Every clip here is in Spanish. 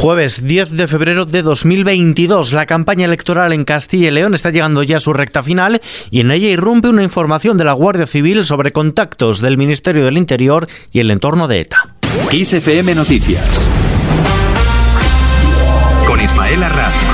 Jueves 10 de febrero de 2022, la campaña electoral en Castilla y León está llegando ya a su recta final y en ella irrumpe una información de la Guardia Civil sobre contactos del Ministerio del Interior y el entorno de ETA. XFM Noticias con Ismael Arranz.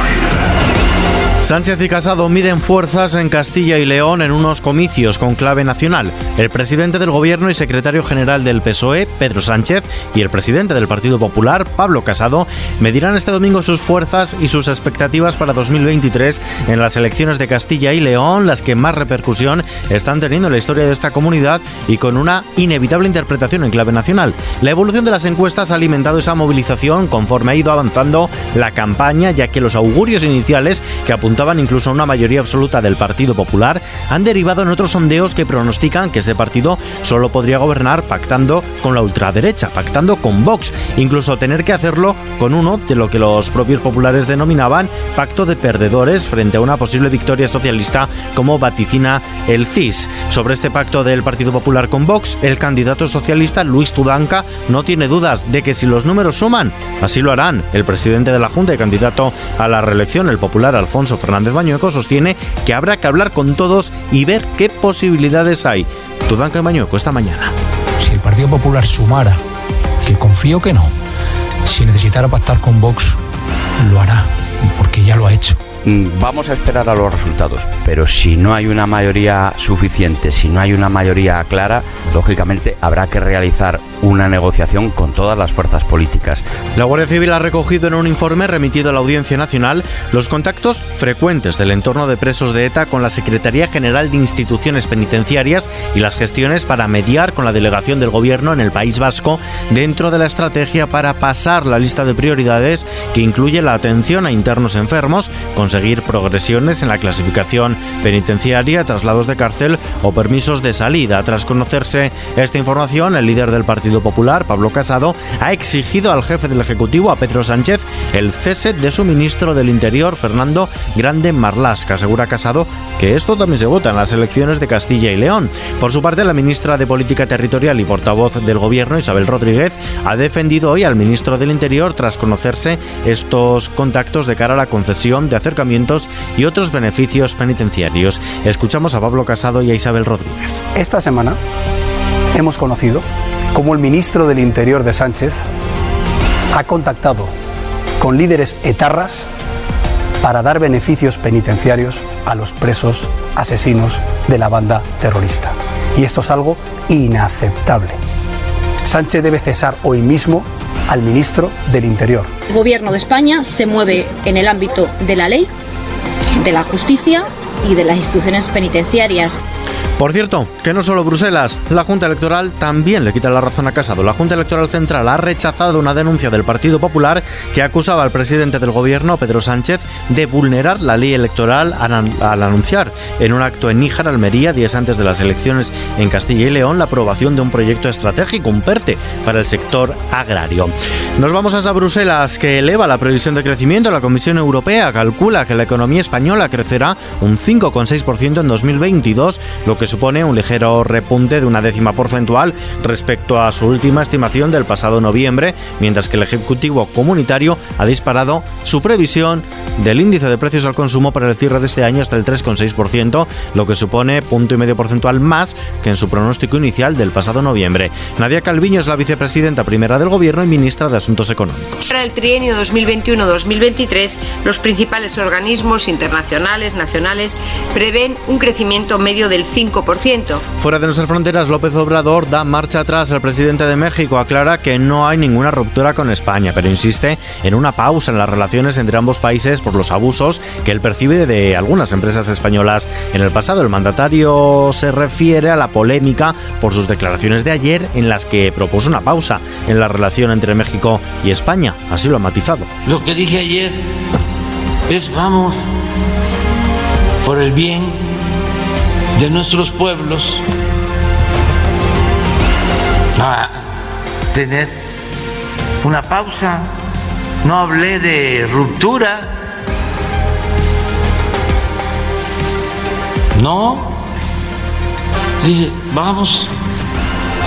Sánchez y Casado miden fuerzas en Castilla y León en unos comicios con clave nacional. El presidente del Gobierno y secretario general del PSOE, Pedro Sánchez, y el presidente del Partido Popular, Pablo Casado, medirán este domingo sus fuerzas y sus expectativas para 2023 en las elecciones de Castilla y León, las que más repercusión están teniendo en la historia de esta comunidad y con una inevitable interpretación en clave nacional. La evolución de las encuestas ha alimentado esa movilización conforme ha ido avanzando la campaña, ya que los augurios iniciales que apuntaban incluso a una mayoría absoluta del Partido Popular, han derivado en otros sondeos que pronostican que este partido solo podría gobernar pactando con la ultraderecha, pactando con Vox, incluso tener que hacerlo con uno de lo que los propios populares denominaban pacto de perdedores frente a una posible victoria socialista como vaticina el CIS. Sobre este pacto del Partido Popular con Vox, el candidato socialista Luis Tudanca no tiene dudas de que si los números suman, así lo harán. El presidente de la Junta y candidato a la reelección, el popular Alfonso Fernández Bañueco sostiene que habrá que hablar con todos y ver qué posibilidades hay. Tudanca Bañueco esta mañana. Si el Partido Popular sumara, que confío que no, si necesitara pactar con Vox, lo hará, porque ya lo ha hecho. Mm, vamos a esperar a los resultados, pero si no hay una mayoría suficiente, si no hay una mayoría clara, lógicamente habrá que realizar una negociación con todas las fuerzas políticas. La Guardia Civil ha recogido en un informe remitido a la Audiencia Nacional los contactos frecuentes del entorno de presos de ETA con la Secretaría General de Instituciones Penitenciarias y las gestiones para mediar con la delegación del Gobierno en el País Vasco dentro de la estrategia para pasar la lista de prioridades que incluye la atención a internos enfermos, conseguir progresiones en la clasificación penitenciaria, traslados de cárcel o permisos de salida. Tras conocerse esta información, el líder del Partido Popular, Pablo Casado, ha exigido al jefe del Ejecutivo, a Pedro Sánchez, el cese de su ministro del Interior, Fernando Grande Marlasca. Asegura Casado que esto también se vota en las elecciones de Castilla y León. Por su parte, la ministra de Política Territorial y portavoz del Gobierno, Isabel Rodríguez, ha defendido hoy al ministro del Interior tras conocerse estos contactos de cara a la concesión de y otros beneficios penitenciarios. Escuchamos a Pablo Casado y a Isabel Rodríguez. Esta semana hemos conocido cómo el ministro del Interior de Sánchez ha contactado con líderes etarras para dar beneficios penitenciarios a los presos asesinos de la banda terrorista. Y esto es algo inaceptable. Sánchez debe cesar hoy mismo al ministro del Interior. El gobierno de España se mueve en el ámbito de la ley, de la justicia y de las instituciones penitenciarias. Por cierto, que no solo Bruselas, la Junta Electoral también le quita la razón a Casado. La Junta Electoral Central ha rechazado una denuncia del Partido Popular que acusaba al presidente del gobierno, Pedro Sánchez, de vulnerar la ley electoral al anunciar en un acto en Níjar, Almería, días antes de las elecciones en Castilla y León, la aprobación de un proyecto estratégico, un PERTE, para el sector agrario. Nos vamos hasta Bruselas, que eleva la previsión de crecimiento. La Comisión Europea calcula que la economía española crecerá un 5,6% en 2022, lo que supone un ligero repunte de una décima porcentual respecto a su última estimación del pasado noviembre, mientras que el Ejecutivo Comunitario ha disparado su previsión del índice de precios al consumo para el cierre de este año hasta el 3,6%, lo que supone punto y medio porcentual más que en su pronóstico inicial del pasado noviembre. Nadia Calviño es la vicepresidenta primera del Gobierno y ministra de Asuntos Económicos. Para el trienio 2021-2023, los principales organismos internacionales, nacionales, prevén un crecimiento medio del 5 Fuera de nuestras fronteras, López Obrador da marcha atrás. El presidente de México aclara que no hay ninguna ruptura con España, pero insiste en una pausa en las relaciones entre ambos países por los abusos que él percibe de algunas empresas españolas. En el pasado, el mandatario se refiere a la polémica por sus declaraciones de ayer en las que propuso una pausa en la relación entre México y España. Así lo ha matizado. Lo que dije ayer es vamos por el bien de nuestros pueblos a tener una pausa. No hablé de ruptura. No. Dije, vamos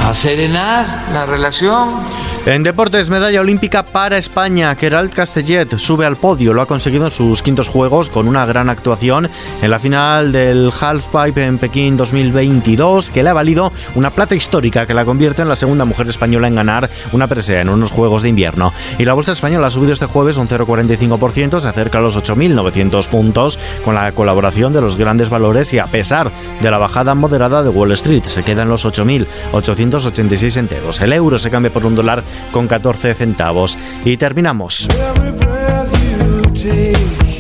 a serenar la relación En deportes, medalla olímpica para España. Keralt Castellet sube al podio. Lo ha conseguido en sus quintos juegos con una gran actuación en la final del Halfpipe en Pekín 2022, que le ha valido una plata histórica que la convierte en la segunda mujer española en ganar una presea en unos Juegos de Invierno. Y la bolsa española ha subido este jueves un 0,45%, se acerca a los 8.900 puntos con la colaboración de los grandes valores y a pesar de la bajada moderada de Wall Street, se queda en los 8.886 enteros. El euro se cambia por un dólar con 14 centavos. Y terminamos.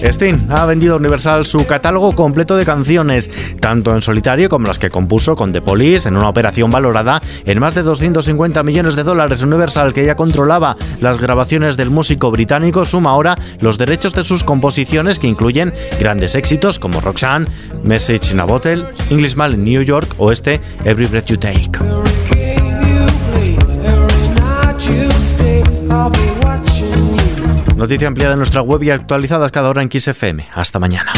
Sting ha vendido a Universal su catálogo completo de canciones, tanto en solitario como las que compuso con The Police, en una operación valorada en más de 250 millones de dólares. Universal, que ya controlaba las grabaciones del músico británico, suma ahora los derechos de sus composiciones, que incluyen grandes éxitos como Roxanne, Message in a Bottle, Englishman in New York o este Every Breath You Take. Noticia ampliada en nuestra web y actualizadas cada hora en XFM. Hasta mañana.